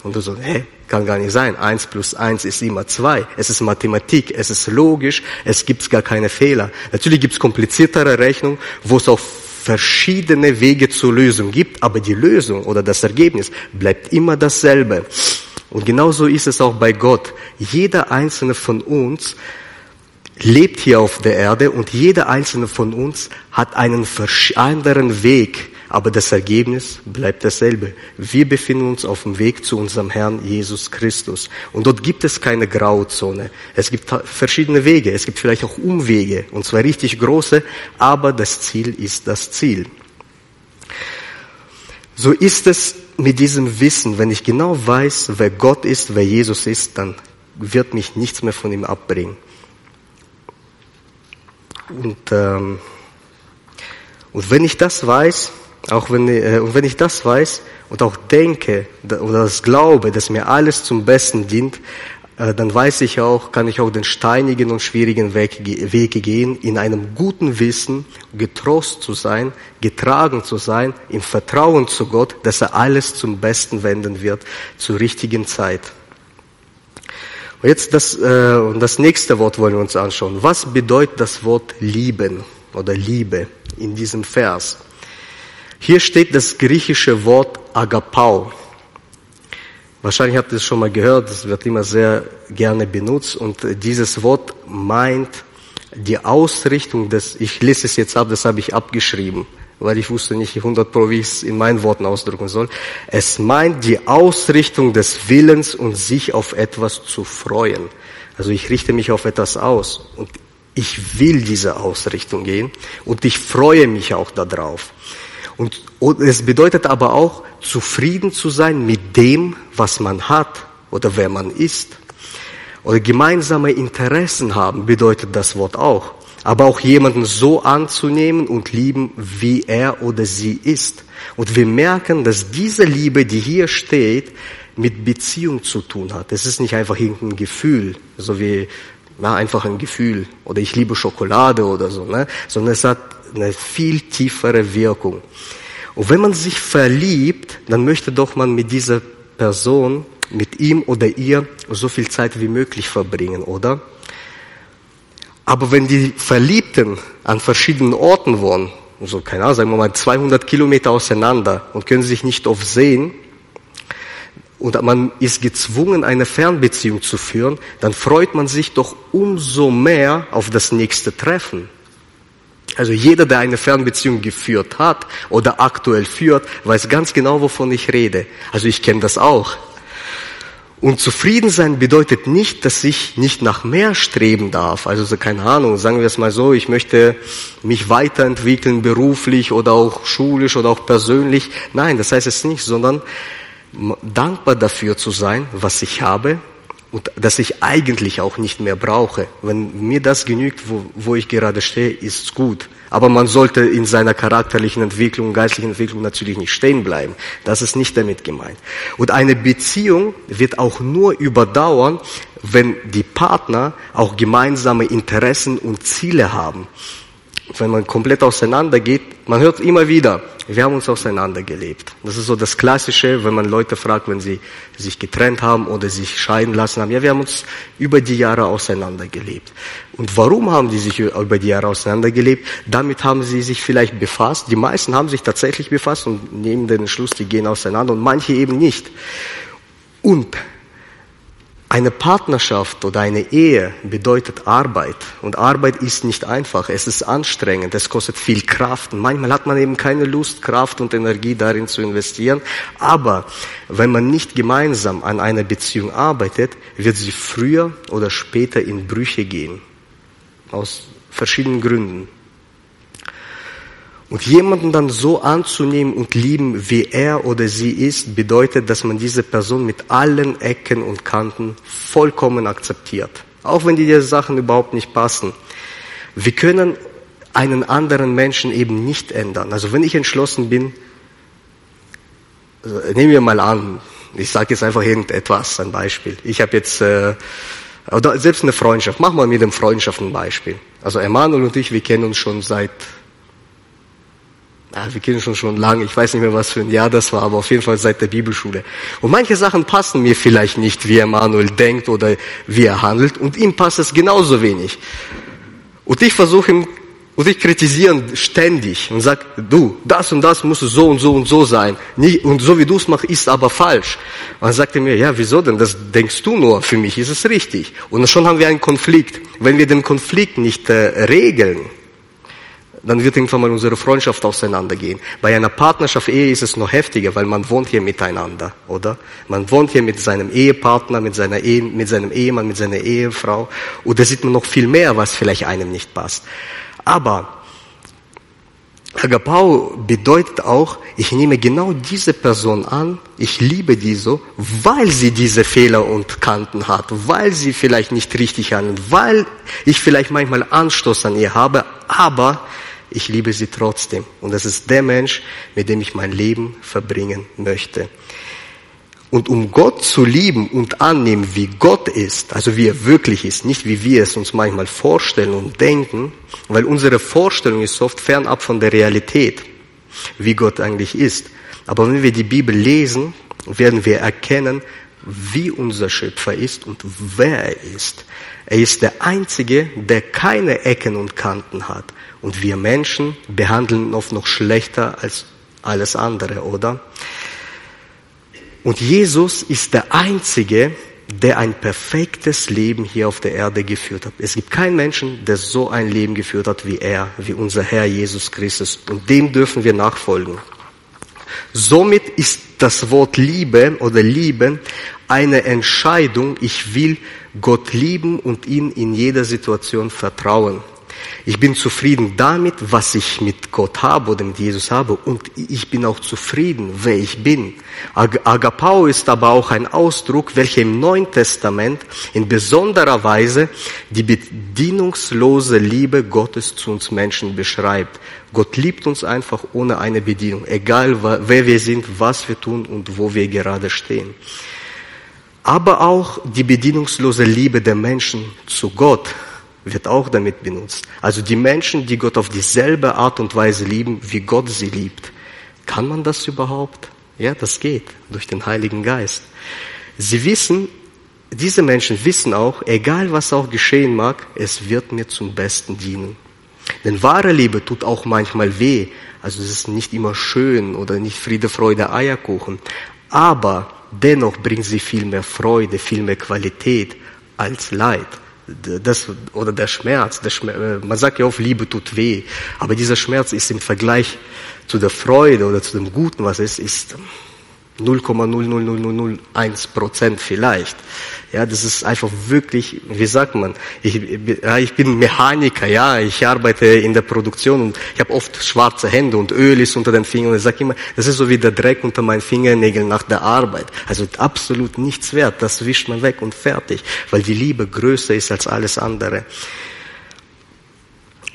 Und du so, hä, kann gar nicht sein. Eins plus eins ist immer zwei. Es ist Mathematik, es ist logisch, es gibt gar keine Fehler. Natürlich gibt es kompliziertere Rechnungen, wo es auch verschiedene Wege zur Lösung gibt, aber die Lösung oder das Ergebnis bleibt immer dasselbe. Und genauso ist es auch bei Gott. Jeder einzelne von uns lebt hier auf der Erde und jeder einzelne von uns hat einen anderen Weg, aber das Ergebnis bleibt dasselbe. Wir befinden uns auf dem Weg zu unserem Herrn Jesus Christus. Und dort gibt es keine Grauzone. Es gibt verschiedene Wege. Es gibt vielleicht auch Umwege, und zwar richtig große, aber das Ziel ist das Ziel. So ist es mit diesem Wissen, wenn ich genau weiß, wer Gott ist, wer Jesus ist, dann wird mich nichts mehr von ihm abbringen. Und, ähm, und wenn ich das weiß, auch wenn, äh, und wenn ich das weiß und auch denke oder das glaube, dass mir alles zum Besten dient, äh, dann weiß ich auch, kann ich auch den steinigen und schwierigen Weg, Wege gehen, in einem guten Wissen, getrost zu sein, getragen zu sein, im Vertrauen zu Gott, dass er alles zum Besten wenden wird, zur richtigen Zeit. Und jetzt das, äh, das nächste Wort wollen wir uns anschauen. Was bedeutet das Wort lieben oder Liebe in diesem Vers? Hier steht das griechische Wort Agapau. Wahrscheinlich habt ihr es schon mal gehört, es wird immer sehr gerne benutzt und dieses Wort meint die Ausrichtung des, ich lese es jetzt ab, das habe ich abgeschrieben, weil ich wusste nicht 100 pro, wie ich es in meinen Worten ausdrücken soll. Es meint die Ausrichtung des Willens und sich auf etwas zu freuen. Also ich richte mich auf etwas aus und ich will diese Ausrichtung gehen und ich freue mich auch darauf. Und, und es bedeutet aber auch, zufrieden zu sein mit dem, was man hat oder wer man ist. Oder gemeinsame Interessen haben bedeutet das Wort auch. Aber auch jemanden so anzunehmen und lieben, wie er oder sie ist. Und wir merken, dass diese Liebe, die hier steht, mit Beziehung zu tun hat. Es ist nicht einfach irgendein Gefühl, so wie na, einfach ein Gefühl oder ich liebe Schokolade oder so, ne? sondern es hat eine viel tiefere Wirkung. Und wenn man sich verliebt, dann möchte doch man mit dieser Person, mit ihm oder ihr so viel Zeit wie möglich verbringen, oder? Aber wenn die Verliebten an verschiedenen Orten wohnen, so, keine Ahnung, sagen wir mal 200 Kilometer auseinander und können sich nicht oft sehen, und man ist gezwungen, eine Fernbeziehung zu führen, dann freut man sich doch umso mehr auf das nächste Treffen. Also jeder, der eine Fernbeziehung geführt hat oder aktuell führt, weiß ganz genau, wovon ich rede. Also ich kenne das auch. Und zufrieden sein bedeutet nicht, dass ich nicht nach mehr streben darf. Also so, keine Ahnung, sagen wir es mal so, ich möchte mich weiterentwickeln, beruflich oder auch schulisch oder auch persönlich. Nein, das heißt es nicht, sondern dankbar dafür zu sein, was ich habe und dass ich eigentlich auch nicht mehr brauche. Wenn mir das genügt, wo, wo ich gerade stehe, ist gut. Aber man sollte in seiner charakterlichen Entwicklung, geistlichen Entwicklung natürlich nicht stehen bleiben. Das ist nicht damit gemeint. Und eine Beziehung wird auch nur überdauern, wenn die Partner auch gemeinsame Interessen und Ziele haben wenn man komplett auseinandergeht, man hört immer wieder, wir haben uns auseinandergelebt. Das ist so das Klassische, wenn man Leute fragt, wenn sie sich getrennt haben oder sich scheiden lassen haben. Ja, wir haben uns über die Jahre auseinandergelebt. Und warum haben die sich über die Jahre auseinandergelebt? Damit haben sie sich vielleicht befasst. Die meisten haben sich tatsächlich befasst und nehmen den Schluss, die gehen auseinander und manche eben nicht. Und Eine Partnerschaft oder eine Ehe bedeutet Arbeit. Und Arbeit ist nicht einfach. Es ist anstrengend. Es kostet viel Kraft. Und manchmal hat man eben keine Lust, Kraft und Energie darin zu investieren. Aber wenn man nicht gemeinsam an einer Beziehung arbeitet, wird sie früher oder später in Brüche gehen. Aus verschiedenen Gründen. Und jemanden dann so anzunehmen und lieben, wie er oder sie ist, bedeutet, dass man diese Person mit allen Ecken und Kanten vollkommen akzeptiert. Auch wenn die Sachen überhaupt nicht passen. Wir können einen anderen Menschen eben nicht ändern. Also wenn ich entschlossen bin, also nehmen wir mal an, ich sage jetzt einfach irgendetwas, ein Beispiel. Ich habe jetzt, äh, oder selbst eine Freundschaft, machen wir mit dem Freundschaft ein Beispiel. Also Emanuel und ich, wir kennen uns schon seit ja, wir kennen schon schon lange, ich weiß nicht mehr, was für ein Jahr das war, aber auf jeden Fall seit der Bibelschule. Und manche Sachen passen mir vielleicht nicht, wie Emanuel denkt oder wie er handelt, und ihm passt es genauso wenig. Und ich versuche ihm, und ich kritisiere ständig und sag, du, das und das muss so und so und so sein. Und so wie du es machst, ist aber falsch. Und dann sagt er mir, ja, wieso denn? Das denkst du nur, für mich ist es richtig. Und schon haben wir einen Konflikt. Wenn wir den Konflikt nicht äh, regeln, dann wird irgendwann mal unsere Freundschaft auseinandergehen. Bei einer Partnerschaft, Ehe ist es noch heftiger, weil man wohnt hier miteinander, oder? Man wohnt hier mit seinem Ehepartner, mit, seiner Ehe, mit seinem Ehemann, mit seiner Ehefrau. Und da sieht man noch viel mehr, was vielleicht einem nicht passt. Aber Agapau bedeutet auch, ich nehme genau diese Person an, ich liebe die so, weil sie diese Fehler und Kanten hat, weil sie vielleicht nicht richtig handelt, weil ich vielleicht manchmal Anstoß an ihr habe, aber ich liebe sie trotzdem. Und das ist der Mensch, mit dem ich mein Leben verbringen möchte. Und um Gott zu lieben und annehmen, wie Gott ist, also wie er wirklich ist, nicht wie wir es uns manchmal vorstellen und denken, weil unsere Vorstellung ist oft fernab von der Realität, wie Gott eigentlich ist. Aber wenn wir die Bibel lesen, werden wir erkennen, wie unser Schöpfer ist und wer er ist. Er ist der Einzige, der keine Ecken und Kanten hat. Und wir Menschen behandeln oft noch schlechter als alles andere, oder? Und Jesus ist der Einzige, der ein perfektes Leben hier auf der Erde geführt hat. Es gibt keinen Menschen, der so ein Leben geführt hat wie er, wie unser Herr Jesus Christus. Und dem dürfen wir nachfolgen. Somit ist das Wort Liebe oder Liebe eine Entscheidung. Ich will Gott lieben und ihn in jeder Situation vertrauen. Ich bin zufrieden damit, was ich mit Gott habe oder mit Jesus habe und ich bin auch zufrieden, wer ich bin. Agapao ist aber auch ein Ausdruck, welcher im Neuen Testament in besonderer Weise die bedienungslose Liebe Gottes zu uns Menschen beschreibt. Gott liebt uns einfach ohne eine Bedienung, egal wer wir sind, was wir tun und wo wir gerade stehen. Aber auch die bedienungslose Liebe der Menschen zu Gott wird auch damit benutzt. Also die Menschen, die Gott auf dieselbe Art und Weise lieben, wie Gott sie liebt. Kann man das überhaupt? Ja, das geht durch den Heiligen Geist. Sie wissen, diese Menschen wissen auch, egal was auch geschehen mag, es wird mir zum Besten dienen. Denn wahre Liebe tut auch manchmal weh. Also es ist nicht immer schön oder nicht Friede, Freude, Eierkuchen. Aber dennoch bringt sie viel mehr Freude, viel mehr Qualität als Leid das oder der Schmerz, der Schmerz, äh, man sagt ja oft, Liebe tut weh, aber dieser Schmerz ist im Vergleich zu der Freude oder zu dem Guten, was es ist, 0,00001 Prozent vielleicht. Ja, das ist einfach wirklich, wie sagt man, ich, ich bin Mechaniker, ja, ich arbeite in der Produktion und ich habe oft schwarze Hände und Öl ist unter den Fingern und ich sage immer, das ist so wie der Dreck unter meinen Fingernägeln nach der Arbeit. Also absolut nichts wert, das wischt man weg und fertig, weil die Liebe größer ist als alles andere.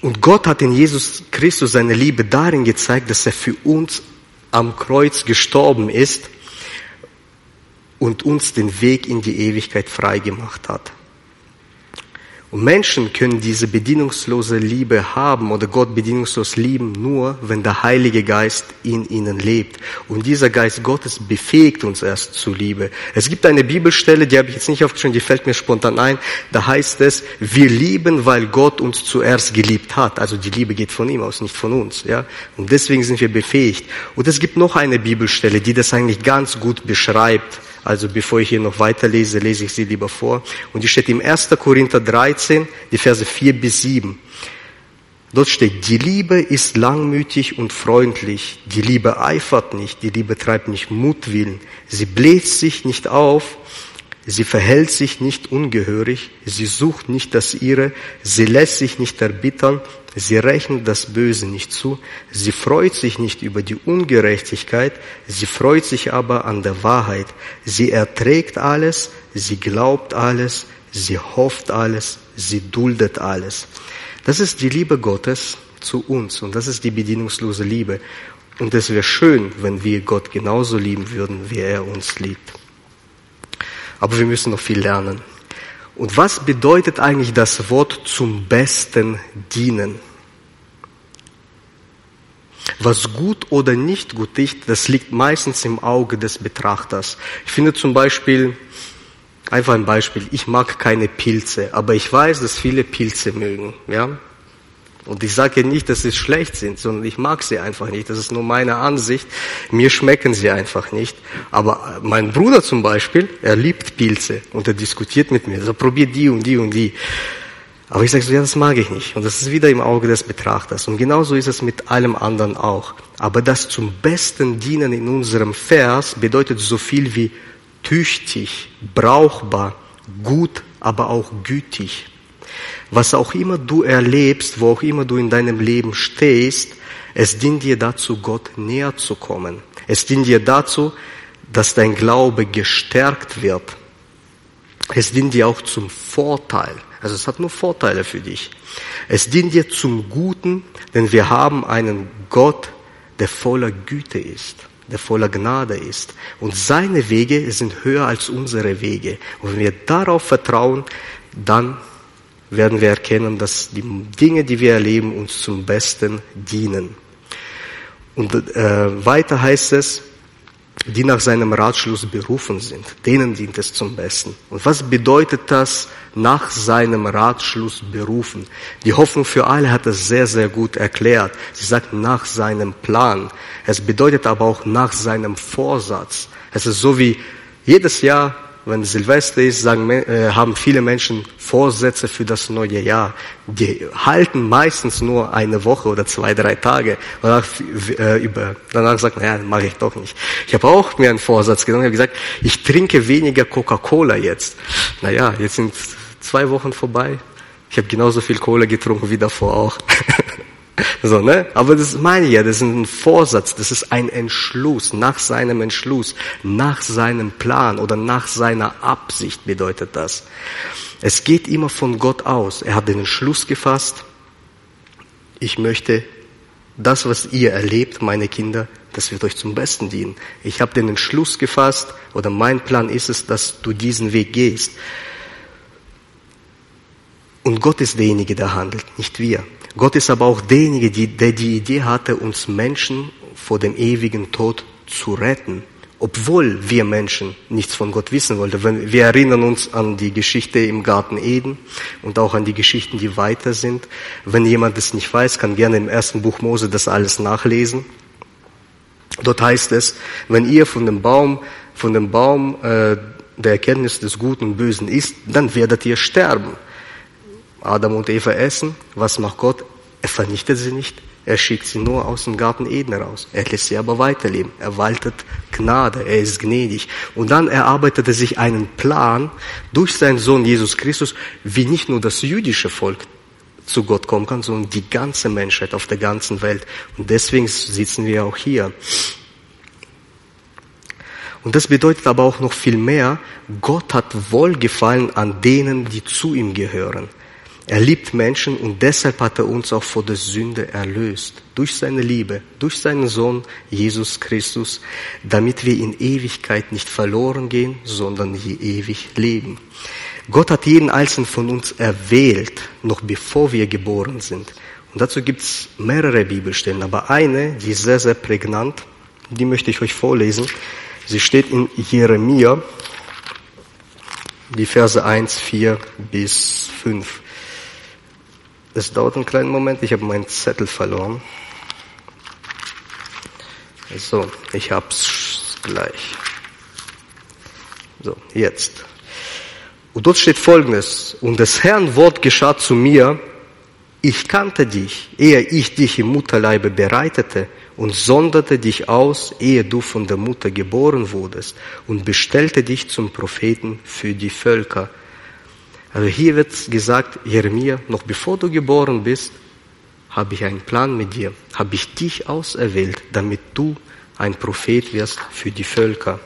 Und Gott hat in Jesus Christus seine Liebe darin gezeigt, dass er für uns am Kreuz gestorben ist und uns den Weg in die Ewigkeit freigemacht hat. Und Menschen können diese bedienungslose Liebe haben oder Gott bedienungslos lieben, nur wenn der Heilige Geist in ihnen lebt. Und dieser Geist Gottes befähigt uns erst zu Liebe. Es gibt eine Bibelstelle, die habe ich jetzt nicht aufgeschrieben, die fällt mir spontan ein. Da heißt es, wir lieben, weil Gott uns zuerst geliebt hat. Also die Liebe geht von ihm aus, nicht von uns. Ja? Und deswegen sind wir befähigt. Und es gibt noch eine Bibelstelle, die das eigentlich ganz gut beschreibt Also bevor ich hier noch weiterlese, lese ich sie lieber vor. Und die steht im 1. Korinther 13, die Verse 4 bis 7. Dort steht, die Liebe ist langmütig und freundlich, die Liebe eifert nicht, die Liebe treibt nicht Mutwillen, sie bläst sich nicht auf, sie verhält sich nicht ungehörig, sie sucht nicht das ihre, sie lässt sich nicht erbittern, sie rechnet das Böse nicht zu, sie freut sich nicht über die Ungerechtigkeit, sie freut sich aber an der Wahrheit, sie erträgt alles, sie glaubt alles, sie hofft alles, sie duldet alles. Das ist die Liebe Gottes zu uns und das ist die bedienungslose Liebe. Und es wäre schön, wenn wir Gott genauso lieben würden, wie er uns liebt. Aber wir müssen noch viel lernen. Und was bedeutet eigentlich das Wort zum Besten dienen? Was gut oder nicht gut ist, das liegt meistens im Auge des Betrachters. Ich finde zum Beispiel, Einfach ein Beispiel. Ich mag keine Pilze, aber ich weiß, dass viele Pilze mögen, ja. Und ich sage nicht, dass sie schlecht sind, sondern ich mag sie einfach nicht. Das ist nur meine Ansicht. Mir schmecken sie einfach nicht. Aber mein Bruder zum Beispiel, er liebt Pilze und er diskutiert mit mir. So probiert die und die und die. Aber ich sage so, ja, das mag ich nicht. Und das ist wieder im Auge des Betrachters. Und genauso ist es mit allem anderen auch. Aber das zum Besten dienen in unserem Vers bedeutet so viel wie tüchtig, brauchbar, gut, aber auch gütig. Was auch immer du erlebst, wo auch immer du in deinem Leben stehst, es dient dir dazu, Gott näher zu kommen. Es dient dir dazu, dass dein Glaube gestärkt wird. Es dient dir auch zum Vorteil. Also es hat nur Vorteile für dich. Es dient dir zum Guten, denn wir haben einen Gott, der voller Güte ist der voller Gnade ist. Und seine Wege sind höher als unsere Wege. Und wenn wir darauf vertrauen, dann werden wir erkennen, dass die Dinge, die wir erleben, uns zum Besten dienen. Und äh, weiter heißt es, die nach seinem Ratschluss berufen sind. Denen dient es zum Besten. Und was bedeutet das, nach seinem Ratschluss berufen? Die Hoffnung für alle hat es sehr, sehr gut erklärt. Sie sagt nach seinem Plan. Es bedeutet aber auch nach seinem Vorsatz. Es ist so wie jedes Jahr wenn Silvester ist, sagen, äh, haben viele Menschen Vorsätze für das neue Jahr. Die halten meistens nur eine Woche oder zwei, drei Tage. Danach, äh, über, danach sagt man, ja, mache ich doch nicht. Ich habe auch mir einen Vorsatz genommen. Habe gesagt, ich trinke weniger Coca-Cola jetzt. Naja, jetzt sind zwei Wochen vorbei. Ich habe genauso viel Cola getrunken wie davor auch. So, ne? Aber das meine ich ja, das ist ein Vorsatz, das ist ein Entschluss, nach seinem Entschluss, nach seinem Plan oder nach seiner Absicht bedeutet das. Es geht immer von Gott aus. Er hat den Entschluss gefasst, ich möchte das, was ihr erlebt, meine Kinder, das wird euch zum Besten dienen. Ich habe den Entschluss gefasst oder mein Plan ist es, dass du diesen Weg gehst. Und Gott ist derjenige, der handelt, nicht wir. Gott ist aber auch derjenige, der die Idee hatte, uns Menschen vor dem ewigen Tod zu retten, obwohl wir Menschen nichts von Gott wissen wollten. Wir erinnern uns an die Geschichte im Garten Eden und auch an die Geschichten, die weiter sind. Wenn jemand das nicht weiß, kann gerne im ersten Buch Mose das alles nachlesen. Dort heißt es, wenn ihr von dem Baum, von dem Baum äh, der Erkenntnis des Guten und Bösen isst, dann werdet ihr sterben. Adam und Eva essen, was macht Gott? Er vernichtet sie nicht, er schickt sie nur aus dem Garten Eden raus. Er lässt sie aber weiterleben. Er waltet Gnade, er ist gnädig. Und dann erarbeitet er sich einen Plan durch seinen Sohn Jesus Christus, wie nicht nur das jüdische Volk zu Gott kommen kann, sondern die ganze Menschheit auf der ganzen Welt. Und deswegen sitzen wir auch hier. Und das bedeutet aber auch noch viel mehr, Gott hat Wohlgefallen an denen, die zu ihm gehören. Er liebt Menschen und deshalb hat er uns auch vor der Sünde erlöst. Durch seine Liebe, durch seinen Sohn Jesus Christus, damit wir in Ewigkeit nicht verloren gehen, sondern hier ewig leben. Gott hat jeden einzelnen von uns erwählt, noch bevor wir geboren sind. Und dazu gibt's mehrere Bibelstellen, aber eine, die ist sehr, sehr prägnant, die möchte ich euch vorlesen. Sie steht in Jeremia, die Verse 1, 4 bis 5. Es dauert einen kleinen Moment, ich habe meinen Zettel verloren. So, ich hab's gleich. So, jetzt. Und dort steht Folgendes. Und das Herrn Wort geschah zu mir, ich kannte dich, ehe ich dich im Mutterleibe bereitete und sonderte dich aus, ehe du von der Mutter geboren wurdest und bestellte dich zum Propheten für die Völker. Also hier wird gesagt, Jeremia, noch bevor du geboren bist, habe ich einen Plan mit dir, habe ich dich auserwählt, damit du ein Prophet wirst für die Völker.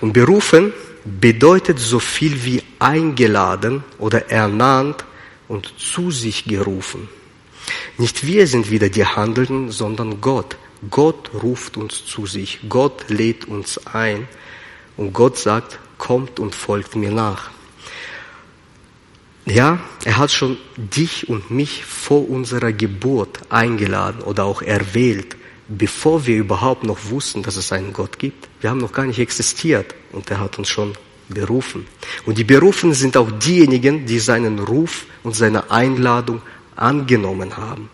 Und berufen bedeutet so viel wie eingeladen oder ernannt und zu sich gerufen. Nicht wir sind wieder die Handelnden, sondern Gott. Gott ruft uns zu sich. Gott lädt uns ein. Und Gott sagt, kommt und folgt mir nach. Ja, er hat schon dich und mich vor unserer Geburt eingeladen oder auch erwählt, bevor wir überhaupt noch wussten, dass es einen Gott gibt. Wir haben noch gar nicht existiert und er hat uns schon berufen. Und die Berufenen sind auch diejenigen, die seinen Ruf und seine Einladung angenommen haben.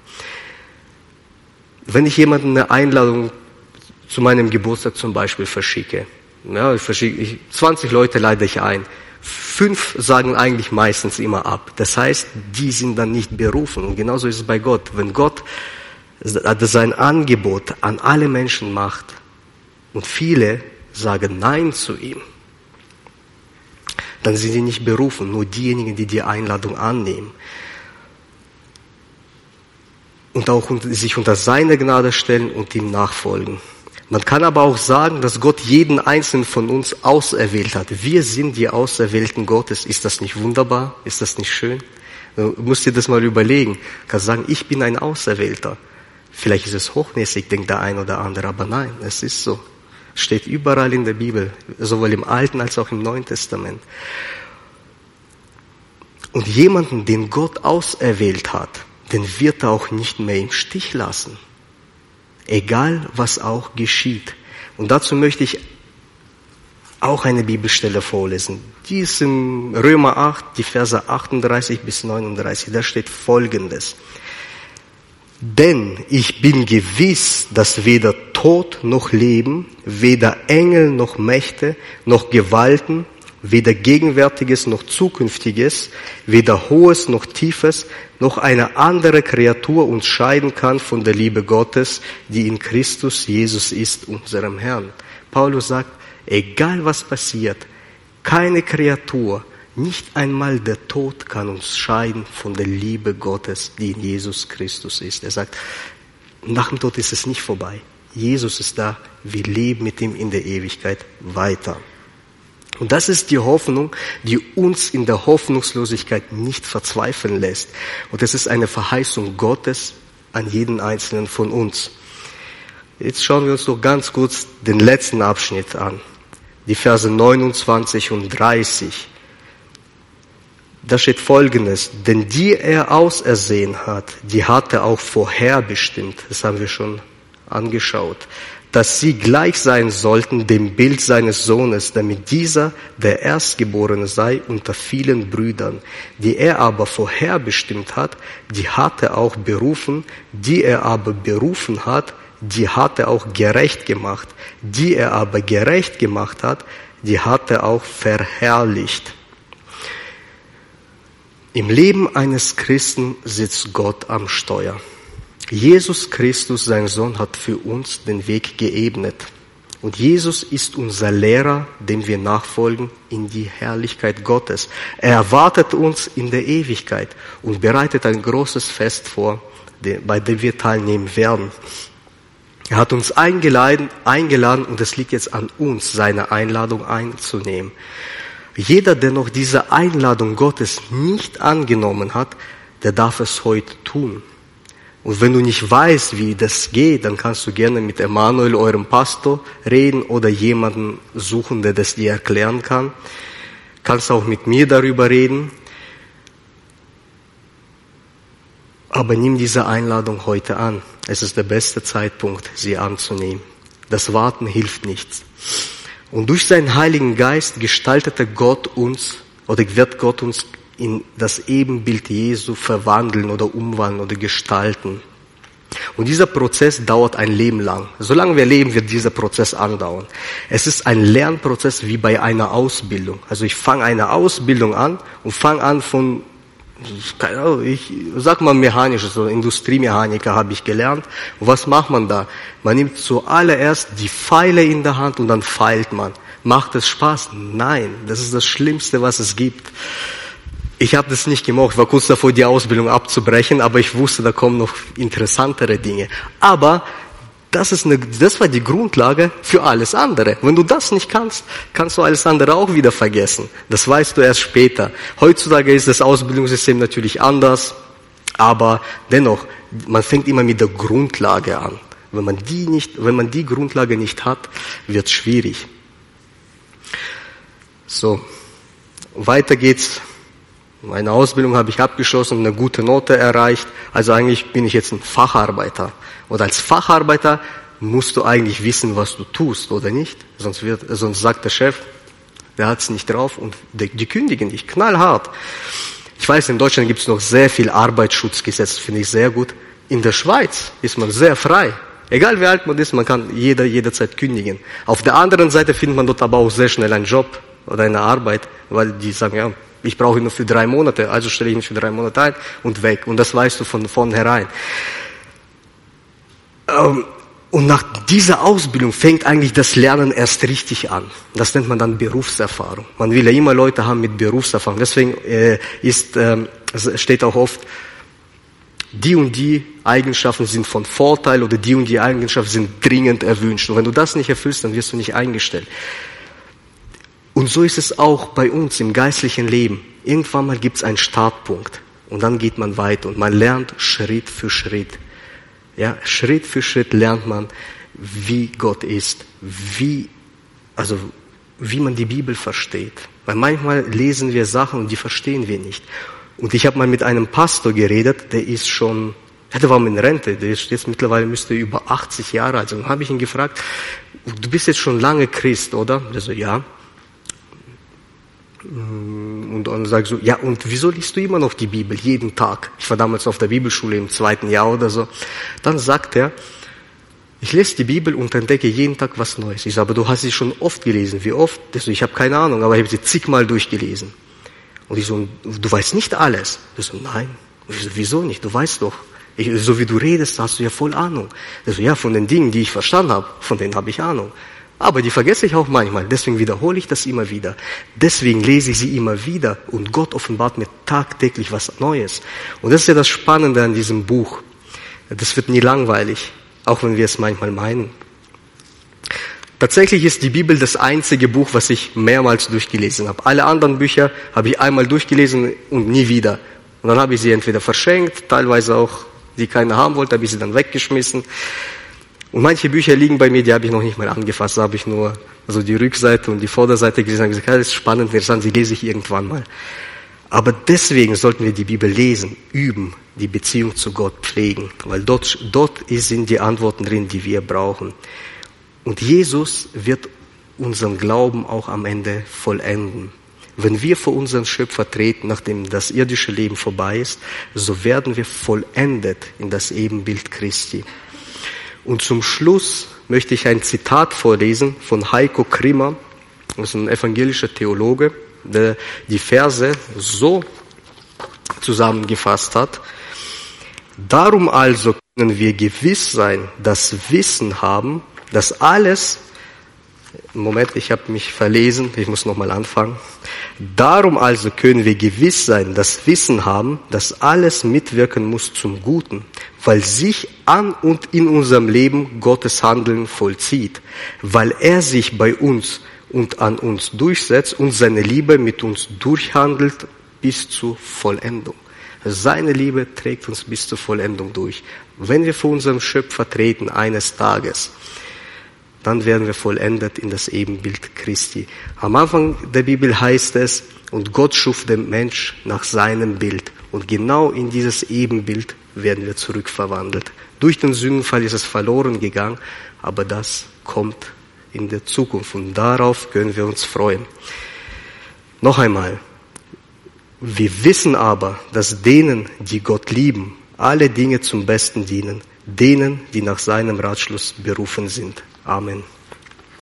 Wenn ich jemanden eine Einladung zu meinem Geburtstag zum Beispiel verschicke, ja, ich verschicke, ich, 20 Leute lade ich ein, fünf sagen eigentlich meistens immer ab. Das heißt, die sind dann nicht berufen. Und genauso ist es bei Gott. Wenn Gott sein Angebot an alle Menschen macht und viele sagen Nein zu ihm, dann sind sie nicht berufen, nur diejenigen, die die Einladung annehmen. Und auch sich unter seine Gnade stellen und ihm nachfolgen. Man kann aber auch sagen, dass Gott jeden einzelnen von uns auserwählt hat. Wir sind die Auserwählten Gottes. Ist das nicht wunderbar? Ist das nicht schön? Du musst dir das mal überlegen. Du kannst sagen, ich bin ein Auserwählter. Vielleicht ist es hochnäsig, denkt der ein oder andere, aber nein, es ist so. Steht überall in der Bibel, sowohl im Alten als auch im Neuen Testament. Und jemanden, den Gott auserwählt hat, den wird er auch nicht mehr im Stich lassen. Egal, was auch geschieht. Und dazu möchte ich auch eine Bibelstelle vorlesen. Die ist in Römer 8, die Verse 38 bis 39. Da steht Folgendes. Denn ich bin gewiss, dass weder Tod noch Leben, weder Engel noch Mächte, noch Gewalten, weder Gegenwärtiges noch Zukünftiges, weder Hohes noch Tiefes, noch eine andere Kreatur uns scheiden kann von der Liebe Gottes, die in Christus Jesus ist, unserem Herrn. Paulus sagt, egal was passiert, keine Kreatur, nicht einmal der Tod kann uns scheiden von der Liebe Gottes, die in Jesus Christus ist. Er sagt, nach dem Tod ist es nicht vorbei. Jesus ist da. Wir leben mit ihm in der Ewigkeit weiter. Und das ist die Hoffnung, die uns in der Hoffnungslosigkeit nicht verzweifeln lässt. Und das ist eine Verheißung Gottes an jeden einzelnen von uns. Jetzt schauen wir uns noch ganz kurz den letzten Abschnitt an. Die Verse 29 und 30 da steht Folgendes, denn die er ausersehen hat, die hat er auch vorherbestimmt, das haben wir schon angeschaut, dass sie gleich sein sollten dem Bild seines Sohnes, damit dieser der Erstgeborene sei unter vielen Brüdern. Die er aber vorherbestimmt hat, die hat er auch berufen, die er aber berufen hat, die hat er auch gerecht gemacht, die er aber gerecht gemacht hat, die hat er auch verherrlicht. Im Leben eines Christen sitzt Gott am Steuer. Jesus Christus, sein Sohn, hat für uns den Weg geebnet. Und Jesus ist unser Lehrer, dem wir nachfolgen in die Herrlichkeit Gottes. Er erwartet uns in der Ewigkeit und bereitet ein großes Fest vor, bei dem wir teilnehmen werden. Er hat uns eingeladen, eingeladen und es liegt jetzt an uns, seine Einladung einzunehmen. Jeder, der noch diese Einladung Gottes nicht angenommen hat, der darf es heute tun. Und wenn du nicht weißt, wie das geht, dann kannst du gerne mit Emanuel, eurem Pastor, reden oder jemanden suchen, der das dir erklären kann. Kannst auch mit mir darüber reden. Aber nimm diese Einladung heute an. Es ist der beste Zeitpunkt, sie anzunehmen. Das Warten hilft nichts. Und durch seinen Heiligen Geist gestaltete Gott uns oder wird Gott uns in das Ebenbild Jesu verwandeln oder umwandeln oder gestalten. Und dieser Prozess dauert ein Leben lang. Solange wir leben, wird dieser Prozess andauern. Es ist ein Lernprozess wie bei einer Ausbildung. Also ich fange eine Ausbildung an und fange an von keine Ahnung, ich sag mal mechanisch, so Industriemechaniker habe ich gelernt. Und was macht man da? Man nimmt zuallererst die Pfeile in der Hand und dann feilt man. Macht es Spaß? Nein, das ist das Schlimmste, was es gibt. Ich habe das nicht gemocht, war kurz davor, die Ausbildung abzubrechen, aber ich wusste, da kommen noch interessantere Dinge. Aber das, ist eine, das war die Grundlage für alles andere. Wenn du das nicht kannst, kannst du alles andere auch wieder vergessen. Das weißt du erst später. Heutzutage ist das Ausbildungssystem natürlich anders, aber dennoch, man fängt immer mit der Grundlage an. Wenn man die nicht, wenn man die Grundlage nicht hat, wird schwierig. So, weiter geht's. Meine Ausbildung habe ich abgeschlossen eine gute Note erreicht. Also eigentlich bin ich jetzt ein Facharbeiter. Und als Facharbeiter musst du eigentlich wissen, was du tust, oder nicht? Sonst, wird, sonst sagt der Chef, der hat es nicht drauf und die, die kündigen dich knallhart. Ich weiß, in Deutschland gibt es noch sehr viel Arbeitsschutzgesetz, finde ich sehr gut. In der Schweiz ist man sehr frei. Egal wie alt man ist, man kann jeder jederzeit kündigen. Auf der anderen Seite findet man dort aber auch sehr schnell einen Job oder eine Arbeit, weil die sagen, ja, ich brauche ihn nur für drei Monate, also stelle ich ihn für drei Monate ein und weg. Und das weißt du von vornherein. Ähm, und nach dieser Ausbildung fängt eigentlich das Lernen erst richtig an. Das nennt man dann Berufserfahrung. Man will ja immer Leute haben mit Berufserfahrung. Deswegen äh, ist, ähm, steht auch oft, die und die Eigenschaften sind von Vorteil oder die und die Eigenschaften sind dringend erwünscht. Und wenn du das nicht erfüllst, dann wirst du nicht eingestellt. Und so ist es auch bei uns im geistlichen Leben. Irgendwann mal gibt es einen Startpunkt und dann geht man weiter und man lernt Schritt für Schritt. Ja, Schritt für Schritt lernt man, wie Gott ist, wie, also, wie man die Bibel versteht. Weil manchmal lesen wir Sachen und die verstehen wir nicht. Und ich habe mal mit einem Pastor geredet, der ist schon, der war in Rente, der ist jetzt mittlerweile müsste über 80 Jahre alt sein. Und habe ich ihn gefragt, du bist jetzt schon lange Christ, oder? Der so, ja. Mm, und dann sag ich so, ja, und wieso liest du immer noch die Bibel jeden Tag? Ich war damals auf der Bibelschule im zweiten Jahr oder so. Dann sagt er, ich lese die Bibel und entdecke jeden Tag was Neues. Ich sage, aber du hast sie schon oft gelesen. Wie oft? Ich, so, ich habe keine Ahnung, aber ich habe sie zigmal durchgelesen. Und ich so, du weißt nicht alles. Ich so, nein. Und ich so, wieso nicht? Du weißt doch. Ich, so wie du redest, hast du ja voll Ahnung. Ich so, ja, von den Dingen, die ich verstanden habe, von denen habe ich Ahnung. Aber die vergesse ich auch manchmal. Deswegen wiederhole ich das immer wieder. Deswegen lese ich sie immer wieder. Und Gott offenbart mir tagtäglich was Neues. Und das ist ja das Spannende an diesem Buch. Das wird nie langweilig. Auch wenn wir es manchmal meinen. Tatsächlich ist die Bibel das einzige Buch, was ich mehrmals durchgelesen habe. Alle anderen Bücher habe ich einmal durchgelesen und nie wieder. Und dann habe ich sie entweder verschenkt, teilweise auch, die keiner haben wollte, habe ich sie dann weggeschmissen. Und manche Bücher liegen bei mir, die habe ich noch nicht mal angefasst, da habe ich nur also die Rückseite und die Vorderseite gelesen und gesagt, ja, das ist spannend, interessant, die lese ich irgendwann mal. Aber deswegen sollten wir die Bibel lesen, üben, die Beziehung zu Gott pflegen, weil dort, dort sind die Antworten drin, die wir brauchen. Und Jesus wird unseren Glauben auch am Ende vollenden. Wenn wir vor unseren Schöpfer treten, nachdem das irdische Leben vorbei ist, so werden wir vollendet in das Ebenbild Christi. Und zum Schluss möchte ich ein Zitat vorlesen von Heiko Krimmer, das ist ein evangelischer Theologe, der die Verse so zusammengefasst hat. Darum also können wir gewiss sein, dass Wissen haben, dass alles, Moment, ich habe mich verlesen, ich muss nochmal anfangen. Darum also können wir gewiss sein, dass Wissen haben, dass alles mitwirken muss zum Guten, weil sich an und in unserem Leben Gottes Handeln vollzieht, weil er sich bei uns und an uns durchsetzt und seine Liebe mit uns durchhandelt bis zur Vollendung. Seine Liebe trägt uns bis zur Vollendung durch. Wenn wir vor unserem Schöpfer treten eines Tages, dann werden wir vollendet in das Ebenbild Christi. Am Anfang der Bibel heißt es, und Gott schuf den Mensch nach seinem Bild. Und genau in dieses Ebenbild werden wir zurückverwandelt. Durch den Sündenfall ist es verloren gegangen, aber das kommt in der Zukunft und darauf können wir uns freuen. Noch einmal. Wir wissen aber, dass denen, die Gott lieben, alle Dinge zum Besten dienen, denen, die nach seinem Ratschluss berufen sind. Amen.